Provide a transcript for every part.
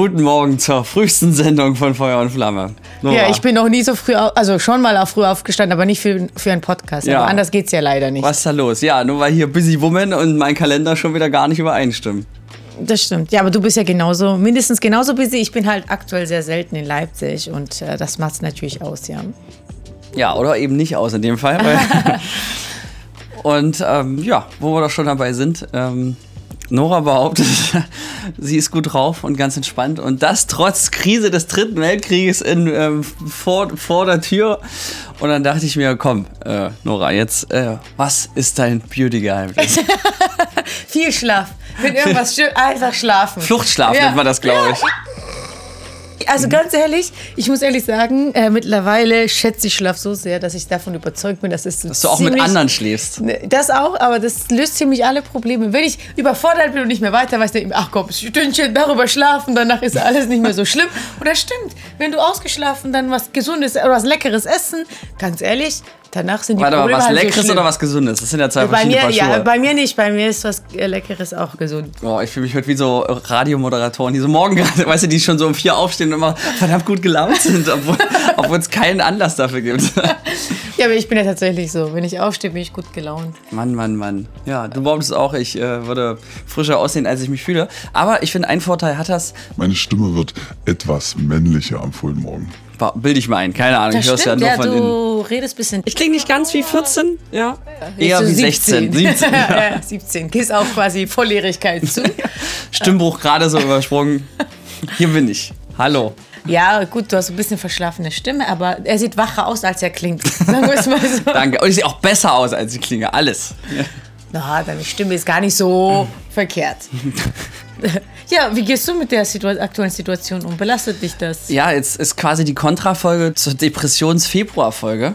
Guten Morgen zur frühesten Sendung von Feuer und Flamme. Nora. Ja, ich bin noch nie so früh, also schon mal früh aufgestanden, aber nicht für, für einen Podcast. Ja. Aber anders geht's ja leider nicht. Was ist da los? Ja, nur weil hier Busy Woman und mein Kalender schon wieder gar nicht übereinstimmen. Das stimmt. Ja, aber du bist ja genauso, mindestens genauso busy. Ich bin halt aktuell sehr selten in Leipzig und äh, das macht es natürlich aus, ja. Ja, oder eben nicht aus in dem Fall. und ähm, ja, wo wir doch schon dabei sind, ähm, Nora behauptet, sie ist gut drauf und ganz entspannt. Und das trotz Krise des Dritten Weltkrieges in, ähm, vor, vor der Tür. Und dann dachte ich mir, komm, äh, Nora, jetzt, äh, was ist dein Beauty-Geheimnis? Viel Schlaf. Wenn irgendwas einfach schlafen. Fluchtschlaf ja. nennt man das, glaube ich. Also ganz ehrlich, ich muss ehrlich sagen, äh, mittlerweile schätze ich Schlaf so sehr, dass ich davon überzeugt bin, dass es so Dass du auch mit anderen schläfst. Ne, das auch, aber das löst ziemlich alle Probleme. Wenn ich überfordert bin und nicht mehr weiter weiß, dann ach komm, Stündchen darüber schlafen, danach ist alles nicht mehr so schlimm. Und das stimmt. Wenn du ausgeschlafen dann was Gesundes oder was Leckeres essen, ganz ehrlich, Danach sind die Warte Probleme mal, was halt Leckeres so oder was Gesundes? Das sind ja zwei bei verschiedene mir, Paar Schuhe. Ja, bei mir nicht. Bei mir ist was Leckeres auch gesund. Oh, ich fühle mich heute wie so Radiomoderatoren, die so morgen gerade, weißt du, die schon so um vier aufstehen und immer verdammt gut gelaunt sind, obwohl es keinen Anlass dafür gibt. ja, aber ich bin ja tatsächlich so. Wenn ich aufstehe, bin ich gut gelaunt. Mann, Mann, Mann. Ja, du behauptest auch, ich äh, würde frischer aussehen, als ich mich fühle. Aber ich finde, einen Vorteil hat das. Meine Stimme wird etwas männlicher am frühen Morgen. Bilde ich mal ein, keine Ahnung. Das ich stimmt, ja nur ja, von du redest ein bisschen. Ich klinge nicht ganz wie 14, ja. Eher wie 16, 17. ja. ja, 17. Gehst auch quasi Volljährigkeit zu. Stimmbruch gerade so übersprungen. Hier bin ich. Hallo. Ja, gut, du hast ein bisschen verschlafene Stimme, aber er sieht wacher aus, als er klingt. Sagen wir es mal so. Danke. Und ich sehe auch besser aus, als ich klinge. Alles. Na, deine Stimme ist gar nicht so verkehrt. Ja, wie gehst du mit der Situ aktuellen Situation um? Belastet dich das? Ja, jetzt ist quasi die Kontrafolge zur Depressions-Februar-Folge.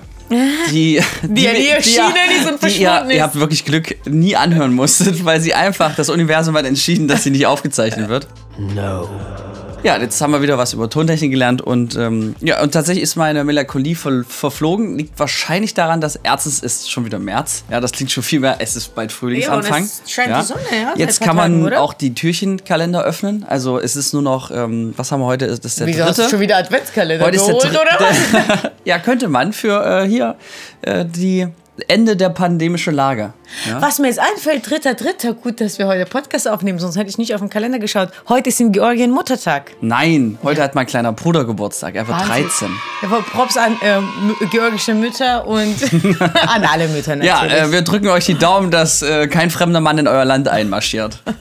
Die, die, die, die erschienen die, ist und verschwunden ihr, ihr habt wirklich Glück, nie anhören musstet, weil sie einfach, das Universum hat entschieden, dass sie nicht aufgezeichnet wird. No. Ja, jetzt haben wir wieder was über Tontechnik gelernt und ähm, ja, und tatsächlich ist meine Melancholie ver verflogen. Liegt wahrscheinlich daran, dass erstes ist schon wieder März. Ja, das klingt schon viel mehr. Es ist bald Frühlingsanfang. Ja, es scheint ja. die Sonne, ja. Jetzt kann man Tagen, auch die Türchenkalender öffnen. Also es ist nur noch, ähm, was haben wir heute? Das ist der Wieso dritte. Hast du schon wieder Adventskalender heute geholt, ist der oder? ja, könnte man für äh, hier äh, die Ende der pandemischen Lage. Ja? Was mir jetzt einfällt, dritter, dritter, gut, dass wir heute Podcast aufnehmen, sonst hätte ich nicht auf den Kalender geschaut. Heute ist in Georgien Muttertag. Nein, heute ja. hat mein kleiner Bruder Geburtstag, er wird Wahnsinn. 13. Ja, Props an äh, georgische Mütter und an alle Mütter natürlich. Ja, äh, wir drücken euch die Daumen, dass äh, kein fremder Mann in euer Land einmarschiert.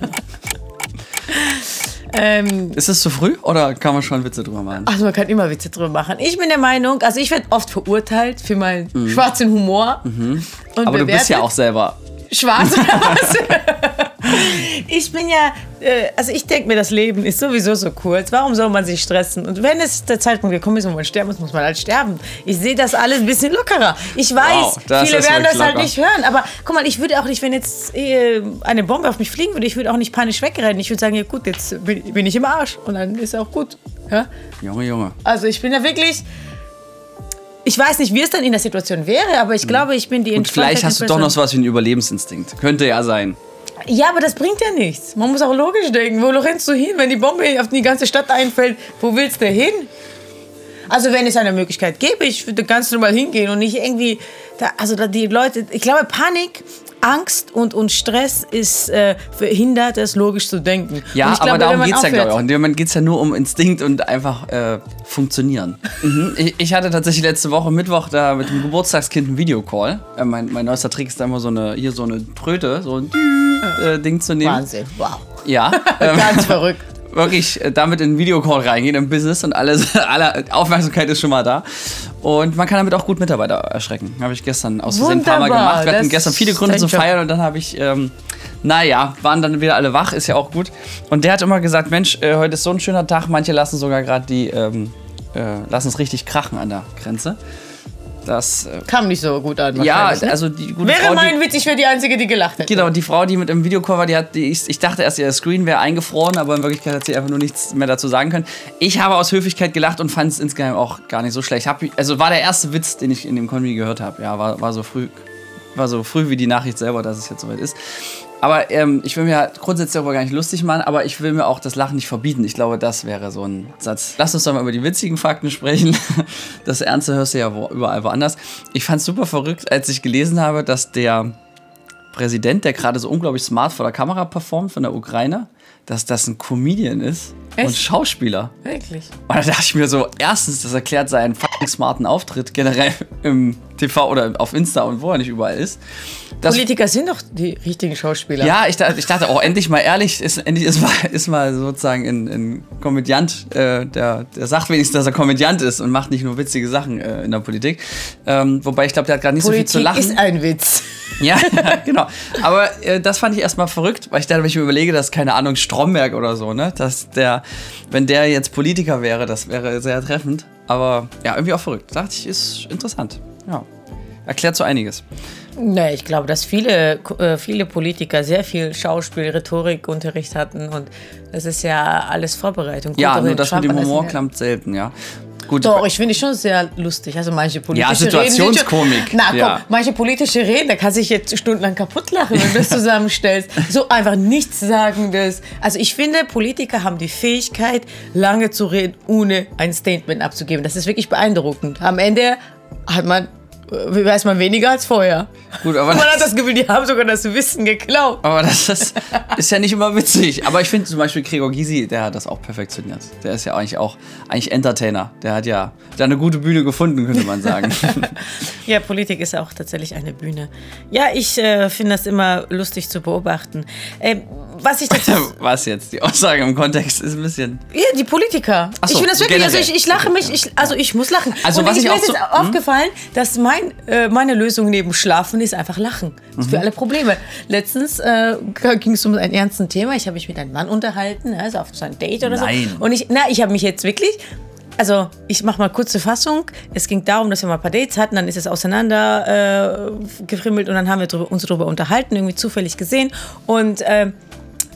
Ähm, ist es zu früh oder kann man schon Witze drüber machen? Also man kann immer Witze drüber machen. Ich bin der Meinung, also ich werde oft verurteilt für meinen mhm. schwarzen Humor. Mhm. Aber du bist ja auch selber schwarz? ich bin ja, äh, also ich denke mir, das Leben ist sowieso so kurz. Warum soll man sich stressen? Und wenn es der Zeitpunkt gekommen ist, wo man sterben muss, muss man halt sterben. Ich sehe das alles ein bisschen lockerer. Ich weiß, wow, viele werden das halt locker. halt nicht hören. Aber guck mal, ich würde auch nicht, wenn jetzt äh, eine Bombe auf mich fliegen würde, ich würde auch nicht panisch wegrennen. Ich würde sagen, ja gut, jetzt bin ich im Arsch. Und dann ist auch gut. Ja? Junge, Junge. Also ich bin ja wirklich ich weiß nicht, wie es dann in der Situation wäre, aber ich hm. glaube, ich bin die Und vielleicht hast du doch noch so was wie einen Überlebensinstinkt. Könnte ja sein. Ja, aber das bringt ja nichts. Man muss auch logisch denken. Wo rennst du hin, wenn die Bombe auf die ganze Stadt einfällt? Wo willst du hin? Also wenn es eine Möglichkeit gäbe, ich würde ganz normal hingehen und nicht irgendwie, da, also da die Leute, ich glaube Panik Angst und, und Stress ist äh, verhindert es, logisch zu denken. Ja, aber glaube, darum geht es ja, glaube ich, auch. In dem Moment geht es ja nur um Instinkt und einfach äh, funktionieren. mhm. ich, ich, hatte tatsächlich letzte Woche Mittwoch da mit dem Geburtstagskind einen Videocall. Äh, mein, mein neuester Trick ist da immer so eine, hier so eine Tröte, so ein äh, Ding zu nehmen. Wahnsinn, wow. Ja. Ganz verrückt wirklich äh, damit in einen Videocall reingehen im Business und alles, alle Aufmerksamkeit ist schon mal da. Und man kann damit auch gut Mitarbeiter erschrecken. Habe ich gestern aus Versehen ein paar Mal gemacht. Wir hatten gestern viele Gründe zu feiern und dann habe ich, ähm, naja, waren dann wieder alle wach, ist ja auch gut. Und der hat immer gesagt, Mensch, äh, heute ist so ein schöner Tag, manche lassen sogar gerade die, ähm, äh, lassen es richtig krachen an der Grenze. Das äh, kam nicht so gut an. Ja, ne? also die gute Wäre Frau, mein Witz, ich wäre die Einzige, die gelacht hätte. Genau, die Frau, die mit im Videocall war, die hat, die, ich, ich dachte erst, ihr Screen wäre eingefroren, aber in Wirklichkeit hat sie einfach nur nichts mehr dazu sagen können. Ich habe aus Höflichkeit gelacht und fand es insgeheim auch gar nicht so schlecht. Hab, also war der erste Witz, den ich in dem Konvi gehört habe. Ja, war, war so früh, war so früh wie die Nachricht selber, dass es jetzt soweit ist. Aber ähm, ich will mir grundsätzlich darüber gar nicht lustig machen, aber ich will mir auch das Lachen nicht verbieten. Ich glaube, das wäre so ein Satz. Lass uns doch mal über die witzigen Fakten sprechen. Das Ernste hörst du ja wo, überall woanders. Ich fand es super verrückt, als ich gelesen habe, dass der Präsident, der gerade so unglaublich smart vor der Kamera performt von der Ukraine, dass das ein Comedian ist Echt? und Schauspieler. Wirklich? Und da dachte ich mir so, erstens, das erklärt seinen fucking smarten Auftritt generell im TV oder auf Insta und wo er nicht überall ist. Das Politiker sind doch die richtigen Schauspieler. Ja, ich, ich dachte auch, endlich mal ehrlich, ist, endlich ist mal, ist mal sozusagen ein, ein Komödiant, äh, der, der sagt wenigstens, dass er Komödiant ist und macht nicht nur witzige Sachen äh, in der Politik. Ähm, wobei ich glaube, der hat gerade nicht Politik so viel zu lachen. ist ein Witz. Ja, genau. Aber äh, das fand ich erstmal verrückt, weil ich dachte, wenn ich mir überlege, dass, keine Ahnung, Stromberg oder so, ne, dass der, wenn der jetzt Politiker wäre, das wäre sehr treffend. Aber ja, irgendwie auch verrückt. Dachte ich, ist interessant. Ja. Erklärt so einiges. Nee, ich glaube, dass viele, äh, viele Politiker sehr viel Schauspiel, Rhetorikunterricht hatten und das ist ja alles Vorbereitung. Ja, nur das mit dem Humor klappt selten, ja. Gut. Doch, ich finde schon sehr lustig. Also manche politische Ja, Situationskomik. Reden, na komm, ja. manche politische Reden, da kann sich jetzt stundenlang kaputt lachen, wenn du das zusammenstellst. So einfach nichts Sagendes. Also ich finde, Politiker haben die Fähigkeit, lange zu reden, ohne ein Statement abzugeben. Das ist wirklich beeindruckend. Am Ende hat man weiß man weniger als vorher. Gut, aber man hat das Gefühl, die haben sogar das Wissen geklaut. Aber das ist, ist ja nicht immer witzig. Aber ich finde zum Beispiel Gregor Gysi, der hat das auch perfektioniert. Der ist ja eigentlich auch eigentlich Entertainer. Der hat ja da eine gute Bühne gefunden, könnte man sagen. ja, Politik ist auch tatsächlich eine Bühne. Ja, ich äh, finde das immer lustig zu beobachten. Äh, was ich dazu. was jetzt? Die Aussage im Kontext ist ein bisschen. Ja, die Politiker. So, ich finde das wirklich, also ich, ich lache mich, ich, also ich muss lachen. Also Und was ich, mir so, ist hm? aufgefallen, dass mein, äh, meine Lösung neben Schlafen ist einfach lachen. Mhm. Für alle Probleme. Letztens äh, ging es um ein ernstes Thema. Ich habe mich mit einem Mann unterhalten, also auf so ein Date oder Nein. so. Und ich, na, ich habe mich jetzt wirklich also ich mache mal kurze Fassung. Es ging darum, dass wir mal ein paar Dates hatten, dann ist es auseinander äh, gefrimmelt und dann haben wir drüber, uns darüber unterhalten, irgendwie zufällig gesehen. Und äh,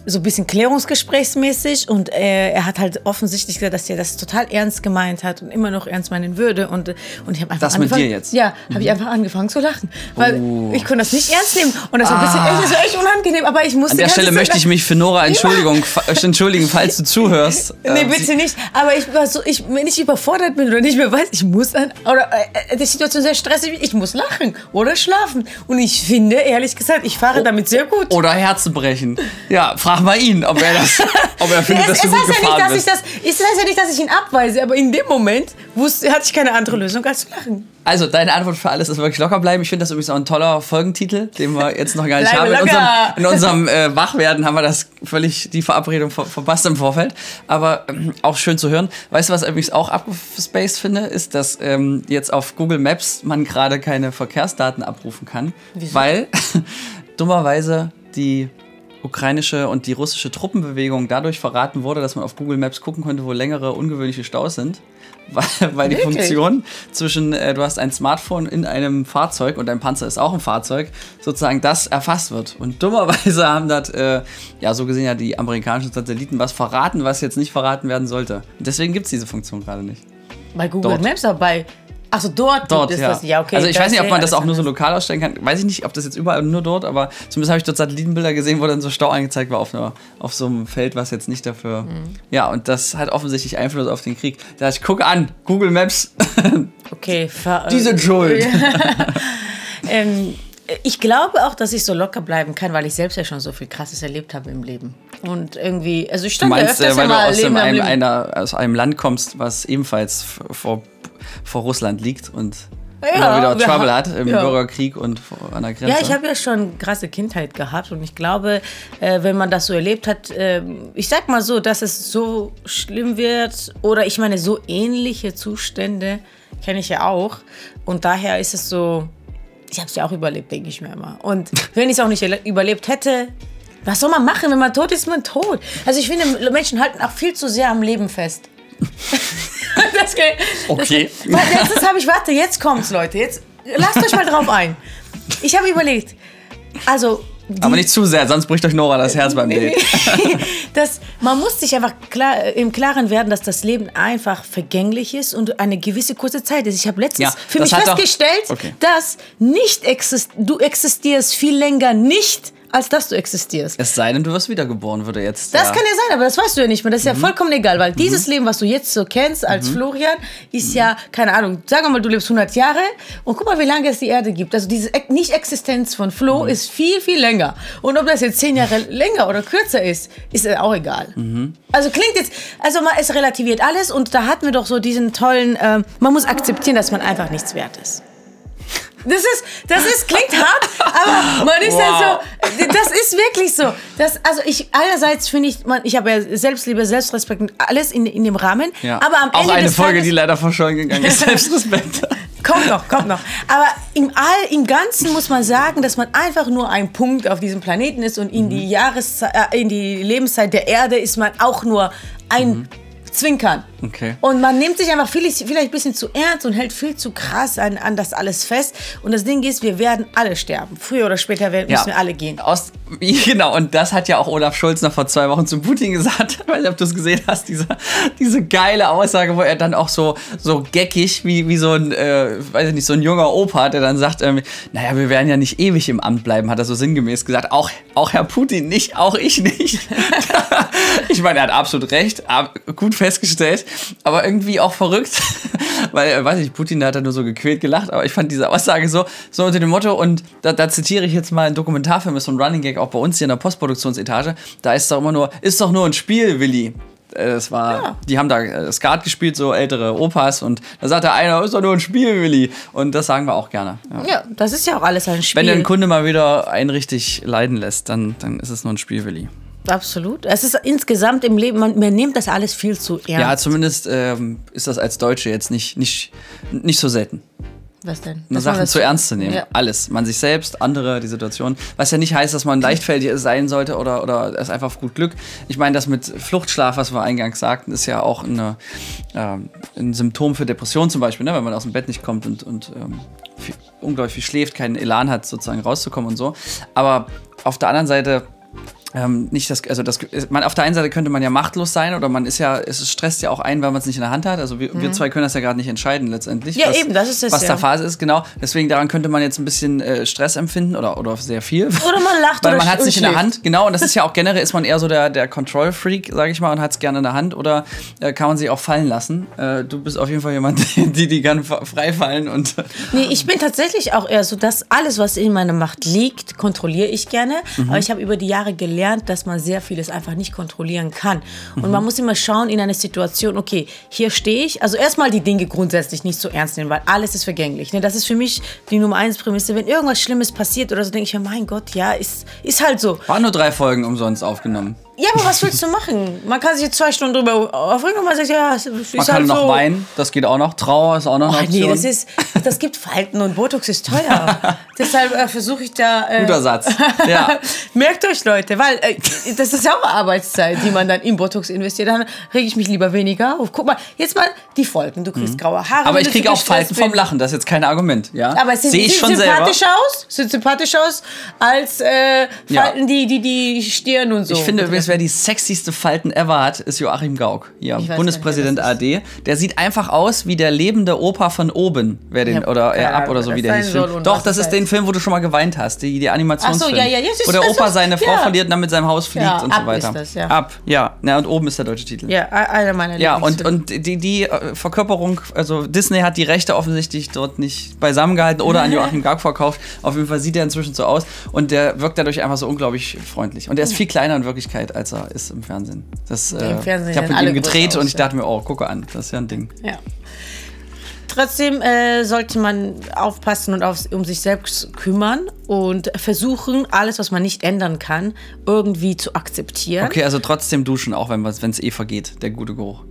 so ein bisschen klärungsgesprächsmäßig und äh, er hat halt offensichtlich gesagt, dass er das total ernst gemeint hat und immer noch ernst meinen würde und, und ich habe einfach das angefangen, mit dir jetzt? Ja, habe mhm. ich einfach angefangen zu lachen, weil oh. ich konnte das nicht ernst nehmen und das war ein bisschen ah. echt, das war echt unangenehm, aber ich musste An der Stelle möchte ich mich für Nora Entschuldigung, entschuldigen, falls du zuhörst. Nee, ähm, bitte nicht, aber ich war so, ich, wenn ich überfordert bin oder nicht mehr weiß, ich muss an, oder äh, die Situation sehr stressig, ich muss lachen oder schlafen und ich finde, ehrlich gesagt, ich fahre damit sehr gut. Oder Herzen brechen. Ja, frag frag mal ihn, ob er das, ob er findet, es, dass du gut gefahren ja nicht, bist. Dass ich das, es heißt ja nicht, dass ich ihn abweise, aber in dem Moment wusste, hatte ich keine andere Lösung als zu lachen. Also, deine Antwort für alles ist wirklich locker bleiben. Ich finde das übrigens auch ein toller Folgentitel, den wir jetzt noch gar nicht haben. In unserem, in unserem äh, Wachwerden haben wir das völlig die Verabredung ver verpasst im Vorfeld. Aber ähm, auch schön zu hören. Weißt du, was ich übrigens auch abgespaced finde, ist, dass ähm, jetzt auf Google Maps man gerade keine Verkehrsdaten abrufen kann. Wieso? Weil dummerweise die ukrainische und die russische Truppenbewegung dadurch verraten wurde, dass man auf Google Maps gucken konnte, wo längere ungewöhnliche Staus sind. Weil, weil die Funktion zwischen, äh, du hast ein Smartphone in einem Fahrzeug und dein Panzer ist auch ein Fahrzeug, sozusagen das erfasst wird. Und dummerweise haben das, äh, ja, so gesehen ja die amerikanischen Satelliten was verraten, was jetzt nicht verraten werden sollte. Und deswegen gibt es diese Funktion gerade nicht. Bei Google Dort. Maps, aber bei Achso, dort, dort ist ja. das. Ja, okay. Also ich weiß nicht, ob man das auch nur so lokal ausstellen kann. Weiß ich nicht, ob das jetzt überall nur dort, aber zumindest habe ich dort Satellitenbilder gesehen, wo dann so Stau angezeigt war auf, einer, auf so einem Feld, was jetzt nicht dafür. Mhm. Ja, und das hat offensichtlich Einfluss auf den Krieg. Da ich gucke an, Google Maps. Okay, Die sind schuld. ähm, ich glaube auch, dass ich so locker bleiben kann, weil ich selbst ja schon so viel Krasses erlebt habe im Leben. Und irgendwie, also ich stand du meinst, ja öfters äh, weil du aus, Leben einem, einer, aus einem Land kommst, was ebenfalls vor vor Russland liegt und ja, immer wieder Trouble hat im ja. Bürgerkrieg und an der Grenze. Ja, ich habe ja schon krasse Kindheit gehabt und ich glaube, äh, wenn man das so erlebt hat, äh, ich sag mal so, dass es so schlimm wird oder ich meine, so ähnliche Zustände kenne ich ja auch und daher ist es so, ich habe es ja auch überlebt, denke ich mir immer. Und wenn ich es auch nicht überlebt hätte, was soll man machen? Wenn man tot ist, ist man tot. Also ich finde, Menschen halten auch viel zu sehr am Leben fest. das geht. Okay. Das, das habe ich, warte, jetzt kommt's, Leute. Jetzt lasst euch mal drauf ein. Ich habe überlegt, also. Die, Aber nicht zu sehr, sonst bricht euch Nora das Herz beim Date. das, man muss sich einfach klar, im Klaren werden, dass das Leben einfach vergänglich ist und eine gewisse kurze Zeit ist. Ich habe letztens ja, für mich festgestellt, okay. dass nicht exist du existierst viel länger nicht als dass du existierst. Es sei denn, du wirst wiedergeboren, würde jetzt. Das kann ja sein, aber das weißt du ja nicht mehr. Das ist mhm. ja vollkommen egal, weil mhm. dieses Leben, was du jetzt so kennst als mhm. Florian, ist ja, keine Ahnung, sagen wir mal, du lebst 100 Jahre und guck mal, wie lange es die Erde gibt. Also diese Nicht-Existenz von Flo mhm. ist viel, viel länger. Und ob das jetzt 10 Jahre länger oder kürzer ist, ist auch egal. Mhm. Also klingt jetzt, also man, es relativiert alles und da hatten wir doch so diesen tollen, äh, man muss akzeptieren, dass man einfach nichts wert ist. Das ist, das ist, klingt hart, aber man ist wow. halt so, das ist wirklich so. Das, also ich, einerseits finde ich, man, ich habe ja Selbstliebe, Selbstrespekt und alles in, in dem Rahmen. Ja. Aber am Auch Ende eine Folge, Tages, die leider verschollen gegangen ist, Selbstrespekt. kommt noch, kommt noch. Aber im All, im Ganzen muss man sagen, dass man einfach nur ein Punkt auf diesem Planeten ist und in mhm. die Jahreszeit, äh, in die Lebenszeit der Erde ist man auch nur ein mhm zwinkern. Okay. Und man nimmt sich einfach vielleicht, vielleicht ein bisschen zu ernst und hält viel zu krass an, an das alles fest. Und das Ding ist, wir werden alle sterben. Früher oder später werden, ja. müssen wir alle gehen. Aus, genau, und das hat ja auch Olaf Scholz noch vor zwei Wochen zu Putin gesagt. Ich weiß nicht, ob du es gesehen hast, diese, diese geile Aussage, wo er dann auch so, so geckig, wie, wie so ein, äh, weiß ich nicht, so ein junger Opa, der dann sagt, ähm, naja, wir werden ja nicht ewig im Amt bleiben, hat er so sinngemäß gesagt. Auch, auch Herr Putin nicht, auch ich nicht. ich meine, er hat absolut recht, gut fest festgestellt, aber irgendwie auch verrückt, weil, äh, weiß ich, Putin da hat er nur so gequält gelacht, aber ich fand diese Aussage so, so unter dem Motto, und da, da zitiere ich jetzt mal einen Dokumentarfilm, ist so ein Running Gag auch bei uns hier in der Postproduktionsetage, da ist doch immer nur, ist doch nur ein Spiel, Willi. Äh, es war, ja. die haben da äh, Skat gespielt, so ältere Opas, und da sagt der eine, ist doch nur ein Spiel, Willi. Und das sagen wir auch gerne. Ja. ja, das ist ja auch alles ein Spiel. Wenn der ein Kunde mal wieder einen richtig leiden lässt, dann, dann ist es nur ein Spiel, Willi. Absolut. Es ist insgesamt im Leben, man, man nimmt das alles viel zu ernst. Ja, zumindest ähm, ist das als Deutsche jetzt nicht, nicht, nicht so selten. Was denn? Dass Sachen zu ernst zu nehmen. Ja. Alles. Man sich selbst, andere, die Situation. Was ja nicht heißt, dass man leichtfältig sein sollte oder, oder es einfach auf gut Glück. Ich meine, das mit Fluchtschlaf, was wir eingangs sagten, ist ja auch eine, äh, ein Symptom für Depression zum Beispiel, ne? wenn man aus dem Bett nicht kommt und, und ähm, viel, unglaublich viel schläft, keinen Elan hat, sozusagen rauszukommen und so. Aber auf der anderen Seite ähm, nicht das, also das, man, auf der einen Seite könnte man ja machtlos sein oder man ist ja, es stresst ja auch ein, weil man es nicht in der Hand hat. Also wir, mhm. wir zwei können das ja gerade nicht entscheiden letztendlich. Ja, was, eben, das ist es. Was ja. da Phase ist, genau. Deswegen daran könnte man jetzt ein bisschen äh, Stress empfinden oder, oder sehr viel. Oder man lacht Weil man hat es nicht in der Hand, genau. Und das ist ja auch generell, ist man eher so der, der Control-Freak, sage ich mal, und hat es gerne in der Hand. Oder äh, kann man sich auch fallen lassen. Äh, du bist auf jeden Fall jemand, die, die kann frei fallen. Und nee, ich bin tatsächlich auch eher so, dass alles, was in meiner Macht liegt, kontrolliere ich gerne. Mhm. Aber ich habe über die Jahre gelernt, dass man sehr vieles einfach nicht kontrollieren kann. Und mhm. man muss immer schauen in einer Situation, okay, hier stehe ich. Also erstmal die Dinge grundsätzlich nicht so ernst nehmen, weil alles ist vergänglich. Ne? Das ist für mich die Nummer eins Prämisse. Wenn irgendwas Schlimmes passiert oder so, denke ich mir, mein Gott, ja, ist, ist halt so. Waren nur drei Folgen umsonst aufgenommen. Ja, aber was willst du machen? Man kann sich jetzt zwei Stunden drüber aufregen und man sagt, ja, es ist Man kann halt noch so. weinen, das geht auch noch. Trauer ist auch noch eine oh, Nee, das, ist, das gibt Falten und Botox ist teuer. Deshalb äh, versuche ich da... Äh, Guter Satz, ja. Merkt euch, Leute, weil äh, das ist ja auch Arbeitszeit, die man dann in Botox investiert. Dann rege ich mich lieber weniger auf. Guck mal, jetzt mal die Folgen. Du kriegst mhm. graue Haare. Aber ich kriege auch Falten vom Lachen, das ist jetzt kein Argument. Ja? Aber es sieht, ich schon sympathisch selber. aus, sieht sympathisch aus als äh, Falten, ja. die, die die Stirn und so. Ich finde übrigens, wer die sexyste Falten ever hat, ist Joachim Gauck. Ja, Bundespräsident AD. Der sieht einfach aus wie der lebende Opa von oben. Wer den, ja, oder er ab oder so, wie der hieß. Doch, das ist den Film, wo du schon mal geweint hast. Die, die Animationsfilm. Ach so, ja, ja, jetzt Wo der Opa seine Frau verliert und dann mit seinem Haus fliegt und so weiter. Ist das, ja. Ab, ja. ja. Und oben ist der deutsche Titel. Ja, einer meiner Ja, und, und die, die äh, Verkörperung, also Disney hat die Rechte offensichtlich dort nicht beisammen gehalten oder an Joachim Gauck verkauft. Auf jeden Fall sieht er inzwischen so aus und der wirkt dadurch einfach so unglaublich freundlich. Und er ist viel kleiner in Wirklichkeit, als er ist im Fernsehen. Das, äh, Im Fernsehen ich habe mit ihm gedreht aus, und ich dachte mir, oh, gucke an, das ist ja ein Ding. Ja. Trotzdem äh, sollte man aufpassen und auf, um sich selbst kümmern und versuchen, alles, was man nicht ändern kann, irgendwie zu akzeptieren. Okay, also trotzdem duschen, auch wenn es eh vergeht, der gute Geruch.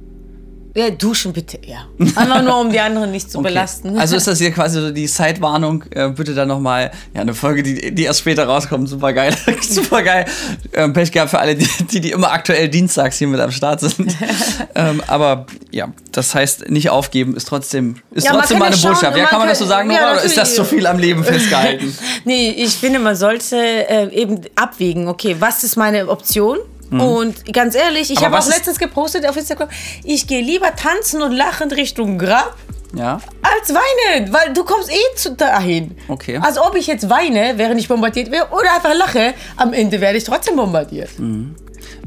Ja, duschen bitte, ja. Einfach nur, um die anderen nicht zu okay. belasten. Also ist das hier quasi so die Side-Warnung, äh, bitte dann nochmal, ja, eine Folge, die, die erst später rauskommt, super geil, super geil. Ähm, Pech gehabt für alle, die, die, die, immer aktuell dienstags hier mit am Start sind. ähm, aber ja, das heißt, nicht aufgeben ist trotzdem, ist ja, trotzdem mal eine Botschaft. Ja, kann man das so sagen, ja, oder ist das zu viel am Leben festgehalten? nee, ich finde, man sollte äh, eben abwägen, okay, was ist meine Option? Mhm. Und ganz ehrlich, ich habe auch letztens gepostet auf Instagram, ich gehe lieber tanzen und lachend Richtung Grab, Ja. Als weinen, weil du kommst eh zu dahin. Okay. Also ob ich jetzt weine, während ich bombardiert werde, oder einfach lache, am Ende werde ich trotzdem bombardiert.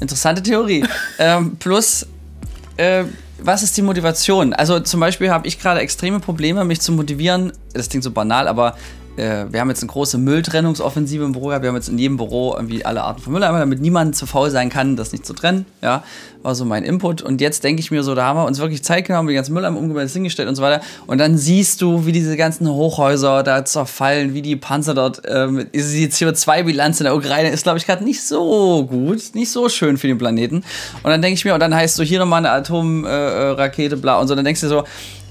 Interessante Theorie. ähm, plus, äh, was ist die Motivation? Also zum Beispiel habe ich gerade extreme Probleme, mich zu motivieren. Das klingt so banal, aber äh, wir haben jetzt eine große Mülltrennungsoffensive im Büro. gehabt. Wir haben jetzt in jedem Büro irgendwie alle Arten von Müll, einmal, damit niemand zu faul sein kann, das nicht zu trennen. Ja, war so mein Input. Und jetzt denke ich mir so, da haben wir uns wirklich Zeit genommen, die ganzen Mülleimer umgebaut, hingestellt und so weiter. Und dann siehst du, wie diese ganzen Hochhäuser da zerfallen, wie die Panzer dort, ähm, die CO2-Bilanz in der Ukraine ist, glaube ich, gerade nicht so gut, nicht so schön für den Planeten. Und dann denke ich mir, und dann heißt so, hier nochmal eine Atomrakete, äh, bla und so, dann denkst du so,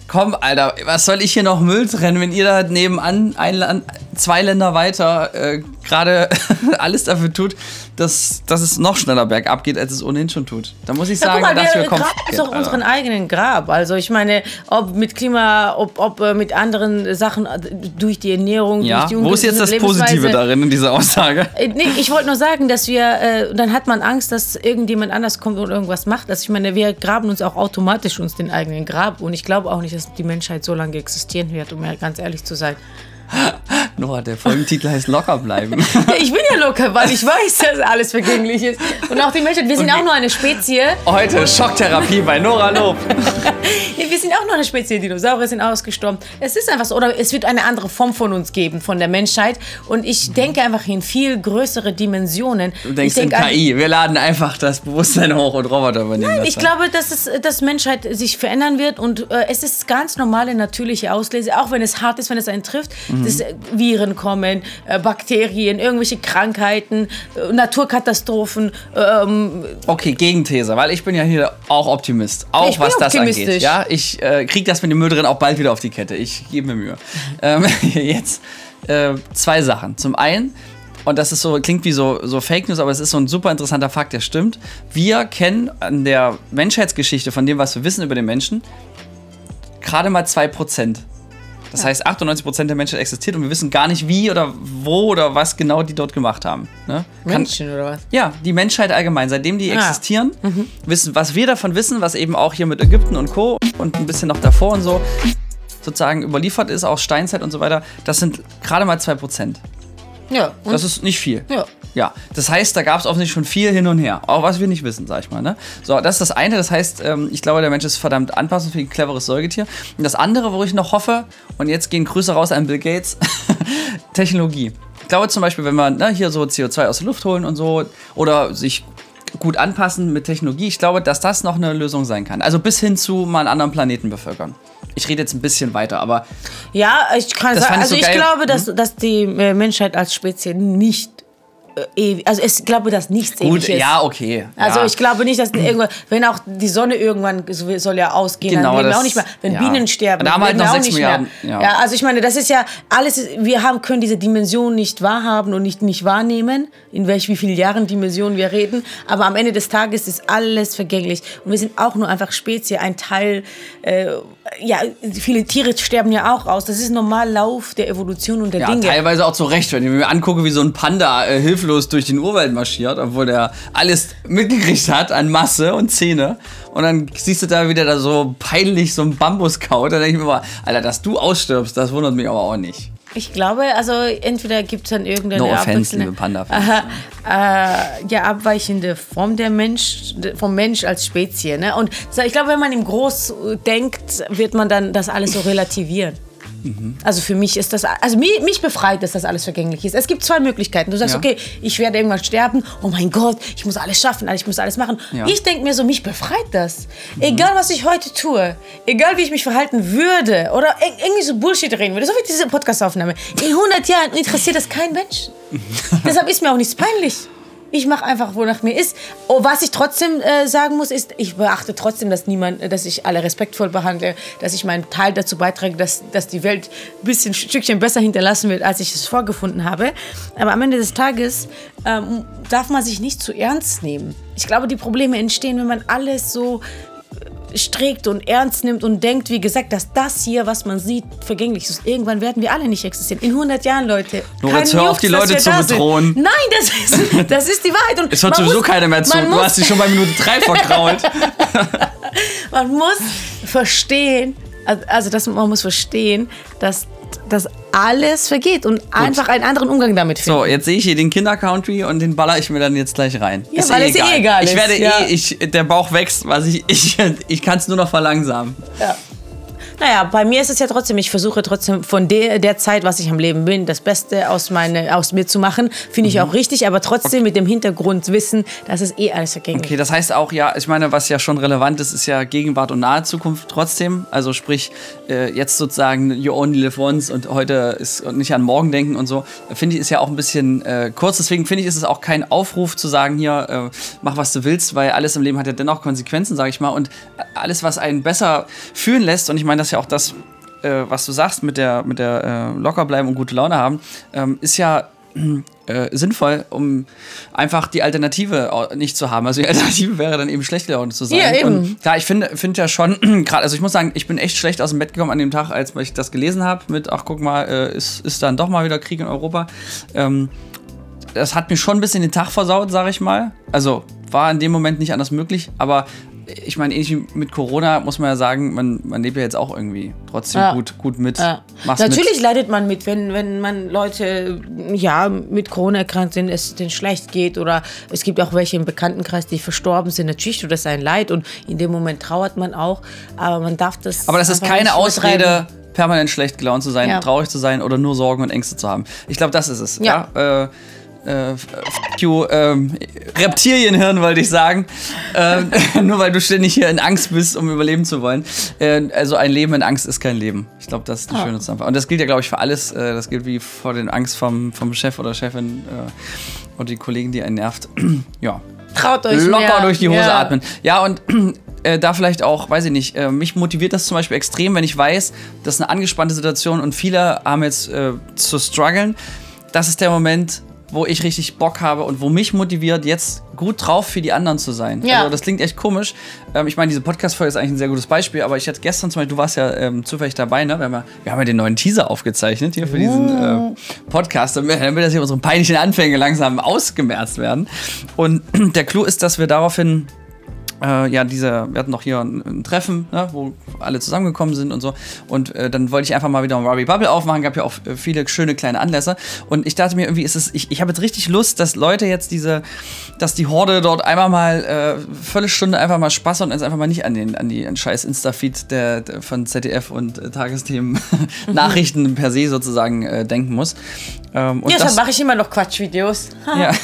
komm, Alter, was soll ich hier noch Müll trennen, wenn ihr da nebenan ein Land, zwei Länder weiter äh, gerade alles dafür tut, dass, dass es noch schneller bergab geht, als es ohnehin schon tut. Da muss ich sagen, ja, mal, dass wir wir kommen. graben doch unseren eigenen Grab. Also ich meine, ob mit Klima, ob, ob äh, mit anderen Sachen äh, durch die Ernährung, Ja, durch die wo ist jetzt das Positive darin in dieser Aussage? Äh, Nee, ich wollte nur sagen, dass wir, äh, dann hat man Angst, dass irgendjemand anders kommt und irgendwas macht. Also ich meine, wir graben uns auch automatisch uns den eigenen Grab. Und ich glaube auch nicht, dass die Menschheit so lange existieren wird, um ja ganz ehrlich zu sein. Nora, der Folgentitel heißt locker bleiben. Ja, ich bin ja locker, weil ich weiß, dass alles vergänglich ist. Und auch die Menschheit, wir sind auch nur eine Spezie. Heute Schocktherapie bei Nora Lob. Ja, wir sind auch nur eine Spezie. Dinosaurier sind ausgestorben. Es ist einfach so. Oder es wird eine andere Form von uns geben, von der Menschheit. Und ich denke einfach in viel größere Dimensionen. Du denkst in denk an- KI. Wir laden einfach das Bewusstsein hoch und Roboter übernehmen das. Ich dann. glaube, dass, es, dass Menschheit sich verändern wird und äh, es ist ganz normale, natürliche Auslese, auch wenn es hart ist, wenn es einen trifft, Mhm. dass äh, Viren kommen, äh, Bakterien, irgendwelche Krankheiten, äh, Naturkatastrophen. Ähm, Okay, Gegenthese, weil ich bin ja hier auch Optimist. Auch Ich bin was das angeht. optimistisch. Ja, ich äh, krieg das mit dem Müll drin auch bald wieder auf die Kette. Ich gebe mir Mühe. ähm, jetzt äh, zwei Sachen. Zum einen, und das ist so, klingt wie so, so Fake News, aber es ist so ein super interessanter Fakt, der stimmt. Wir kennen an der Menschheitsgeschichte von dem, was wir wissen über den Menschen, gerade mal 2%. Das heißt, 98% der Menschheit existiert und wir wissen gar nicht, wie oder wo oder was genau die dort gemacht haben. Ne? Kann, Menschen oder was? ja, die Menschheit allgemein, seitdem die Ah. existieren, wissen, was wir davon wissen, was eben auch hier mit Ägypten und Co. und ein bisschen noch davor und so sozusagen überliefert ist, auch Steinzeit und so weiter, das sind gerade mal 2%. Ja, und Das ist nicht viel. Ja. Ja, das heißt, da gab es offensichtlich schon viel hin und her. Auch was wir nicht wissen, sag ich mal. Ne? So, das ist das eine. Das heißt, ähm, ich glaube, der Mensch ist verdammt anpassungsfähig, ein cleveres Säugetier. Und das andere, wo ich noch hoffe, und jetzt gehen Grüße raus an Bill Gates, Technologie. Ich glaube zum Beispiel, wenn wir ne, hier so CO2 aus der Luft holen und so, oder sich gut anpassen mit Technologie, ich glaube, dass das noch eine Lösung sein kann. Also bis hin zu mal einen anderen Planeten bevölkern. Ich rede jetzt ein bisschen weiter, aber Ja, ich kann Das sagen, also so ich geil. Mhm. glaube, dass, dass die äh, Menschheit als Spezies nicht äh, ewig, also ich glaube, dass nichts gut, ewig ist. ja, okay. Also ja. ich glaube nicht, dass irgendwann, wenn auch die Sonne irgendwann so- soll ja ausgehen, Genau, dann leben wir auch nicht mehr. Wenn ja. Bienen sterben, Da haben wir halt noch sechs. Milliarden, ja. Ja. also ich meine, das ist ja alles. Wir haben können diese Dimension nicht wahrhaben und nicht nicht wahrnehmen, in welch wie vielen Jahren Dimensionen wir reden. Aber am Ende des Tages ist alles vergänglich und wir sind auch nur einfach Spezie, ein Teil. Äh, ja, viele Tiere sterben ja auch aus. Das ist normal Lauf der Evolution und der Ja, Dinge. teilweise auch zu Recht, wenn ich mir angucke, wie so ein Panda äh, hilflos durch den Urwald marschiert, obwohl der alles mitgekriegt hat an Masse und Zähne. Und dann siehst du da wieder da so peinlich so ein Bambus kaut. Da denke ich mir mal, Alter, dass du ausstirbst, das wundert mich aber auch nicht. Ich glaube, also entweder gibt es dann irgendeine No offense, liebe. Aha, äh, ja, abweichende Form der Mensch, vom Mensch als Spezie. Ne? Und ich glaube, wenn man im Groß denkt, wird man dann das alles so relativieren. Mhm. Also für mich ist das, also mich, mich befreit, dass das alles vergänglich ist. Es gibt zwei Möglichkeiten. Du sagst, Ja. okay, ich werde irgendwann sterben. Oh mein Gott, ich muss alles schaffen, ich muss alles machen. Ja. Mhm. Ich denke mir so, mich befreit das. Egal, was ich heute tue, egal, wie ich mich verhalten würde oder ir- irgendwie so Bullshit reden würde, so wie diese Podcast-Aufnahme. In 100 Jahren interessiert das kein Mensch. Deshalb ist mir auch nichts peinlich. Ich mache einfach, wonach mir ist. Oh, was ich trotzdem äh, sagen muss, ist, ich beachte trotzdem, dass niemand, dass ich alle respektvoll behandle, dass ich meinen Teil dazu beitrage, dass, dass die Welt ein bisschen Stückchen besser hinterlassen wird, als ich es vorgefunden habe. Aber am Ende des Tages ähm, darf man sich nicht zu ernst nehmen. Ich glaube, die Probleme entstehen, wenn man alles so strickt und ernst nimmt und denkt, wie gesagt, dass das hier, was man sieht, vergänglich ist. Irgendwann werden wir alle nicht existieren. In 100 Jahren, Leute. Jetzt hör auf, die dass Leute zu da sind. bedrohen. Nein, das ist, das ist die Wahrheit. Und Es hört sowieso muss- keiner mehr zu. Du hast dich schon bei Minute 3 verkrault. Man muss verstehen, Also das, man muss verstehen, dass das alles vergeht und Gut. einfach einen anderen Umgang damit finden. So, jetzt sehe ich hier den Kinder-Country und den baller ich mir dann jetzt gleich rein. Ja, ist weil eh es egal. eh egal ist. Ich werde ja. eh, ich, der Bauch wächst, was ich, ich, ich kann es nur noch verlangsamen. Ja. Naja, bei mir ist es ja trotzdem, ich versuche trotzdem von der, der Zeit, was ich am Leben bin, das Beste aus, meine, aus mir zu machen. Finde ich mhm. auch richtig, aber trotzdem okay. mit dem Hintergrund wissen, dass es eh alles dagegen Okay, das heißt auch, ja, ich meine, was ja schon relevant ist, ist ja Gegenwart und nahe Zukunft trotzdem. Also sprich, äh, jetzt sozusagen you only live once und heute ist und nicht an morgen denken und so, finde ich, ist ja auch ein bisschen äh, kurz. Deswegen finde ich, ist es auch kein Aufruf zu sagen, hier, äh, mach was du willst, weil alles im Leben hat ja dennoch Konsequenzen, sage ich mal. Und alles, was einen besser fühlen lässt, und ich meine, das ist ja auch das, äh, was du sagst mit der, mit der äh, locker bleiben und gute Laune haben, ähm, ist ja äh, sinnvoll, um einfach die Alternative nicht zu haben. Also die Alternative wäre dann eben schlecht Laune zu sein. Ja, eben. Und klar, ich finde find ja schon, gerade, also ich muss sagen, ich bin echt schlecht aus dem Bett gekommen an dem Tag, als ich das gelesen habe, mit, ach guck mal, äh, ist, ist dann doch mal wieder Krieg in Europa. Ähm, das hat mir schon ein bisschen den Tag versaut, sage ich mal. Also war in dem Moment nicht anders möglich, aber ich meine, ähnlich wie mit Corona muss man ja sagen, man, man lebt ja jetzt auch irgendwie trotzdem ja. gut, gut mit. Ja. Natürlich mit. leidet man mit, wenn, wenn man Leute ja, mit Corona erkrankt sind, es denen schlecht geht oder es gibt auch welche im Bekanntenkreis, die verstorben sind. Natürlich tut das ein Leid und in dem Moment trauert man auch, aber man darf das. Aber das ist keine Ausrede, permanent schlecht gelaunt zu sein, ja. traurig zu sein oder nur Sorgen und Ängste zu haben. Ich glaube, das ist es. Ja. ja? Äh, äh, you, ähm, Reptilienhirn wollte ich sagen. Ähm, nur weil du ständig hier in Angst bist, um überleben zu wollen. Äh, also ein Leben in Angst ist kein Leben. Ich glaube, das ist eine ah. schöne Zusammenfassung. Und das gilt ja, glaube ich, für alles. Äh, das gilt wie vor den Angst vom, vom Chef oder Chefin äh, und die Kollegen, die einen nervt. ja. Traut euch Locker mehr. durch die Hose ja. atmen. Ja, und äh, da vielleicht auch, weiß ich nicht, äh, mich motiviert das zum Beispiel extrem, wenn ich weiß, das ist eine angespannte Situation und viele haben jetzt äh, zu strugglen. Das ist der Moment, wo ich richtig Bock habe und wo mich motiviert, jetzt gut drauf für die anderen zu sein. Ja. Also das klingt echt komisch. Ähm, ich meine, diese Podcast-Folge ist eigentlich ein sehr gutes Beispiel, aber ich hatte gestern zum Beispiel, du warst ja ähm, zufällig dabei, ne? Wir haben, ja, wir haben ja den neuen Teaser aufgezeichnet hier für diesen äh, Podcast, damit, damit das hier unsere peinlichen Anfänge langsam ausgemerzt werden. Und der Clou ist, dass wir daraufhin äh, ja, diese, wir hatten noch hier ein, ein Treffen, ne, wo alle zusammengekommen sind und so. Und äh, dann wollte ich einfach mal wieder ein Ruby Bubble aufmachen, gab ja auch äh, viele schöne kleine Anlässe. Und ich dachte mir irgendwie, ist es, ich, ich habe jetzt richtig Lust, dass Leute jetzt diese, dass die Horde dort einmal mal äh, Viertelstunde einfach mal Spaß und jetzt einfach mal nicht an den, an die an scheiß Insta-Feed der, der, von ZDF und äh, Tagesthemen Nachrichten per se sozusagen äh, denken muss. Ähm, ja, deshalb mache ich immer noch Quatschvideos. ja.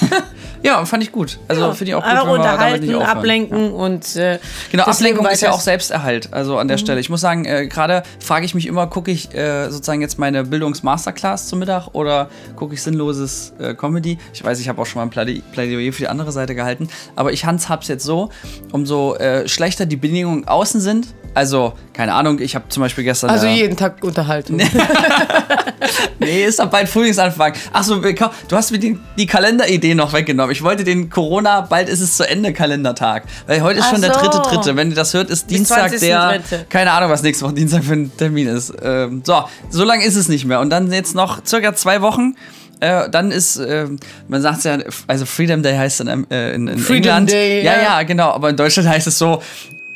ja, fand ich gut. Also ja, finde ich auch gut, wenn wir damit ablenken ja. und äh, Genau, Ablenkung ist ja auch Selbsterhalt, also an der mhm. Stelle. Ich muss sagen, äh, gerade frage ich mich immer, gucke ich äh, sozusagen jetzt meine Bildungsmasterclass zum Mittag oder gucke ich sinnloses äh, Comedy? Ich weiß, ich habe auch schon mal ein Plädoyer für die andere Seite gehalten, aber ich handhab's jetzt so, umso äh, schlechter die Bedingungen außen sind, also, keine Ahnung, ich habe zum Beispiel gestern. Also jeden Tag Unterhaltung. nee, ist doch bald Frühlingsanfang. Achso, du hast mir die, die Kalenderidee noch weggenommen. Ich wollte den Corona, bald ist es zu Ende Kalendertag. Weil heute ist Ach schon so. der dritte, dritte. Wenn ihr das hört, ist Dienstag der. Dritte. Keine Ahnung, was nächste Woche Dienstag für ein Termin ist. Ähm, so, so lange ist es nicht mehr. Und dann jetzt noch circa zwei Wochen. Äh, dann ist, äh, man sagt es ja, also Freedom Day heißt dann äh, in, in Freedom England. Day, ja, ja, ja, genau. Aber in Deutschland heißt es so,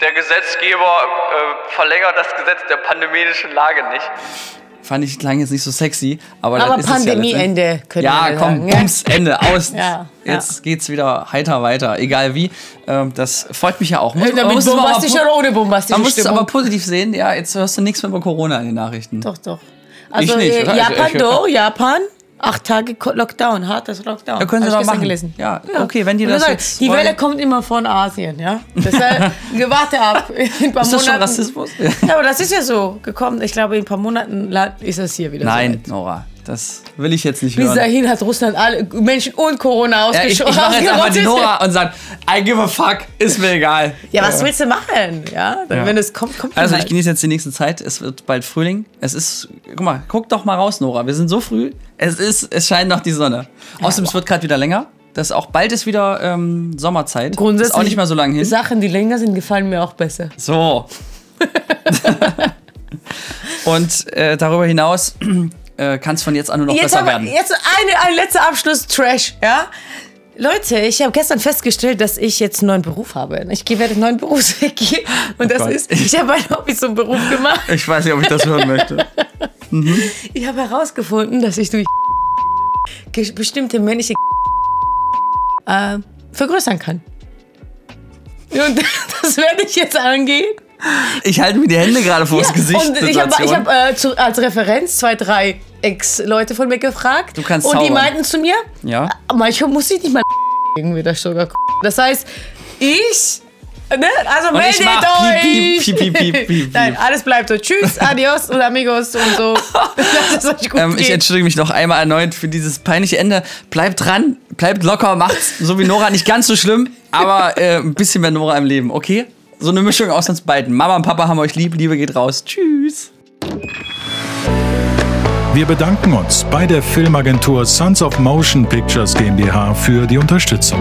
der Gesetzgeber äh, verlängert das Gesetz der pandemischen Lage nicht. Fand ich klang jetzt nicht so sexy, aber, aber Pandemieende ja, könnte Ja, komm, ja. Bums, Ende, aus. Ja, jetzt ja. geht's wieder heiter weiter, egal wie. Ähm, das freut mich ja auch. Muss, ja, mit bombastisch oder ohne bombastisch. Man muss es aber positiv sehen, ja, jetzt hörst du nichts mehr über Corona in den Nachrichten. Doch, doch. Also ich nicht, äh, Japan, doch, Japan Acht Tage Lockdown, hartes Lockdown. Ja, können Sie doch machen. Gelesen. Ja, ja, okay, wenn die das sagen, jetzt Die Welle kommt immer von Asien, ja. Deshalb, warte ab. In ein paar ist das Monaten, schon Rassismus? Ja, aber das ist ja so gekommen. Ich glaube, in ein paar Monaten ist das hier wieder Nein, so Nora. Das will ich jetzt nicht hören. Bis dahin hat Russland alle Menschen und Corona ausgeschossen. Ja, ich, ich mache jetzt einfach die Nora und sage, I give a fuck, ist mir egal. Ja, was willst du machen? Ja, dann, ja. wenn es kommt, kommt Also halt. ich genieße jetzt die nächste Zeit. Es wird bald Frühling. Es ist, guck mal, guck doch mal raus, Nora. Wir sind so früh. Es ist, es scheint noch die Sonne. Ja, Außerdem, wow. es wird gerade wieder länger. Das auch bald ist wieder ähm, Sommerzeit. Grundsätzlich. Ist auch nicht mehr so lange hin. Sachen, die länger sind, gefallen mir auch besser. So. und äh, darüber hinaus äh, kann es von jetzt an nur noch jetzt besser werden. Jetzt eine, ein letzter Abschluss, Trash, ja? Leute, ich habe gestern festgestellt, dass ich jetzt einen neuen Beruf habe. Ich werde einen neuen Berufsweg gehen. Und das Gott. ist, ich habe mein Hobby zum Beruf gemacht. Ich weiß nicht, ob ich das hören möchte. Ich habe herausgefunden, dass ich durch bestimmte männliche äh, vergrößern kann. Und das werde ich jetzt angehen. Ich halte mir die Hände gerade vor das Gesicht. Und ich habe hab, äh, zu, als Referenz zwei, drei Ex-Leute von mir gefragt. Du kannst Und die zaubern. meinten zu mir, Ja. manchmal muss ich nicht mal irgendwie das Sugar. Das heißt, ich. Ne? Also Und meldet euch! piep, piep, piep, piep. Nein, alles bleibt so. Tschüss, adios und amigos und so. Lasst es euch gut Ähm, ich entschuldige mich noch einmal erneut für dieses peinliche Ende. Bleibt dran, bleibt locker, macht's so wie Nora nicht ganz so schlimm, aber äh, ein bisschen mehr Nora im Leben, okay? So eine Mischung aus uns beiden. Mama und Papa haben euch lieb, Liebe geht raus. Tschüss. Wir bedanken uns bei der Filmagentur Sons of Motion Pictures GmbH für die Unterstützung.